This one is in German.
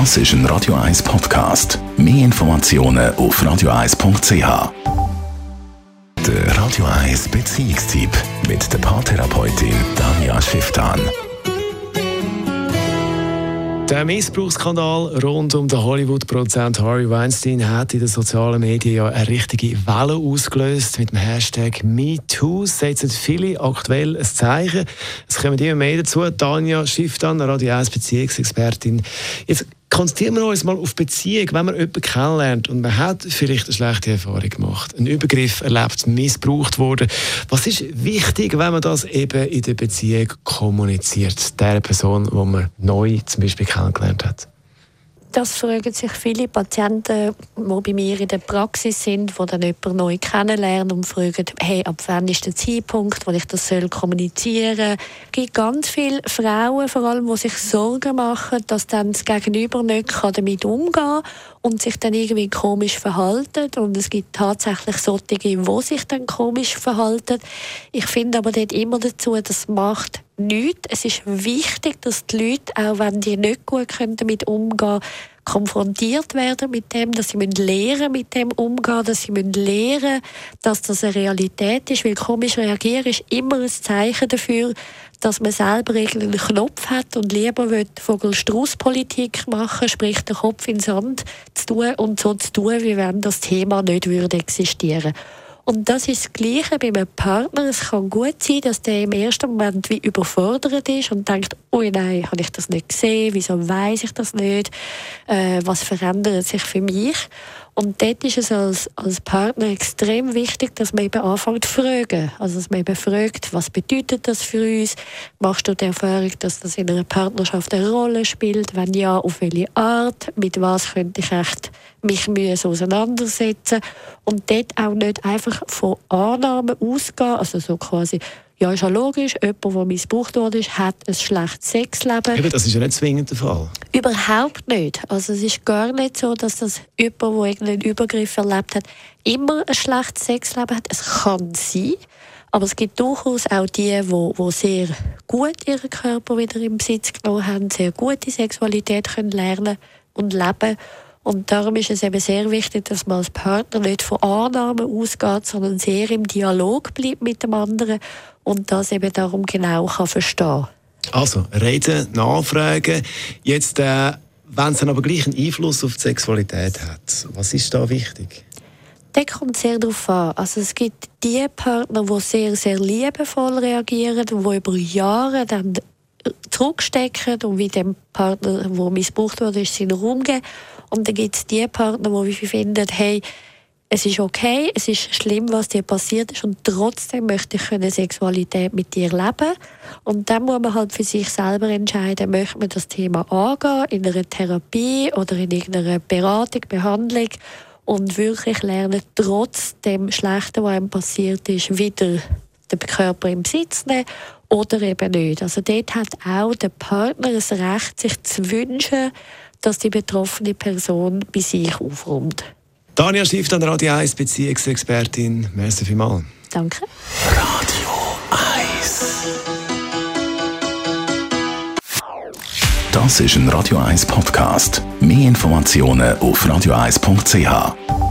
Das ist ein Radio 1 Podcast. Mehr Informationen auf radio1.ch. Der Radio 1 Beziehungstyp mit der Paartherapeutin Danja Schifftan. Der Missbrauchsskandal rund um den Hollywood-Produzent Harvey Weinstein hat in den sozialen Medien ja eine richtige Welle ausgelöst. Mit dem Hashtag MeToo setzen viele aktuell ein Zeichen. Es kommen immer mehr dazu. Tanja Schifftan, Radio 1 Beziehungsexpertin. Jetzt konzentrieren wir uns mal auf Beziehung. Wenn man jemanden kennenlernt und man hat vielleicht eine schlechte Erfahrung gemacht, einen Übergriff erlebt, missbraucht wurde, was ist wichtig, wenn man das eben in der Beziehung kommuniziert, der Person, die man neu zum Beispiel kennengelernt hat? Das fragen sich viele Patienten, die bei mir in der Praxis sind, die dann jemanden neu kennenlernen und fragen, hey, ab wann ist der Zeitpunkt, wo ich das kommunizieren soll. Es gibt ganz viele Frauen, vor allem, die sich Sorgen machen, dass dann das Gegenüber nicht damit umgehen kann und sich dann irgendwie komisch verhalten. Und es gibt tatsächlich solche, die sich dann komisch verhalten. Ich finde aber dort immer dazu, das macht nichts. Es ist wichtig, dass die Leute, auch wenn die nicht gut damit umgehen können, konfrontiert werden mit dem, dass sie lernen mit dem umgehen, dass sie lernen dass das eine Realität ist, weil komisch reagieren ist immer ein Zeichen dafür, dass man selber einen Knopf hat und lieber Vogel-Strauß-Politik machen, sprich den Kopf in den Sand zu tun und so zu tun, wie wenn das Thema nicht würde existieren würde. Und das ist das Gleiche bei einem Partner. Es kann gut sein, dass der im ersten Moment wie überfordert ist und denkt, oh nein, habe ich das nicht gesehen? Wieso weiß ich das nicht? Äh, was verändert sich für mich? Und dort ist es als, als Partner extrem wichtig, dass man eben anfängt zu fragen. Also, dass man eben fragt, was bedeutet das für uns? Machst du die Erfahrung, dass das in einer Partnerschaft eine Rolle spielt? Wenn ja, auf welche Art? Mit was könnte ich echt mich müssen auseinandersetzen? Und dort auch nicht einfach von Annahmen ausgehen, also so quasi, ja, ist ja logisch, jemand, der missbraucht wurde, hat ein schlechtes Sexleben. Eben, das ist ja nicht zwingend der Fall. Überhaupt nicht. Also es ist gar nicht so, dass das jemand, der irgendeinen Übergriff erlebt hat, immer ein schlechtes Sexleben hat. Es kann sein, aber es gibt durchaus auch die, die, sehr gut ihren Körper wieder im Besitz genommen haben, sehr gute Sexualität können lernen und leben und darum ist es eben sehr wichtig, dass man als Partner nicht von Annahmen ausgeht, sondern sehr im Dialog bleibt mit dem anderen und das eben darum genau kann verstehen Also, reden, nachfragen. Jetzt, äh, wenn es dann aber gleich einen Einfluss auf die Sexualität hat, was ist da wichtig? Das kommt sehr darauf an. Also es gibt die Partner, die sehr, sehr liebevoll reagieren und die über Jahre dann zurückstecken und wie dem Partner, der missbraucht wurde, ist, seinen Raum geben. Und dann gibt es die Partner, die finden, hey, es ist okay, es ist schlimm, was dir passiert ist und trotzdem möchte ich eine Sexualität mit dir leben. Und dann muss man halt für sich selber entscheiden, möchte man das Thema angehen in einer Therapie oder in irgendeiner Beratung, Behandlung und wirklich lernen, trotz dem Schlechten, was einem passiert ist, wieder den Körper im Besitz nehmen oder eben nicht. Also dort hat auch der Partner das Recht, sich zu wünschen, dass die betroffene Person bei sich aufräumt. Daniel Schiff, an Radio 1 Beziehungsexpertin. Merci vielmals. Danke. Radio 1 Das ist ein Radio 1 Podcast. Mehr Informationen auf radio1.ch.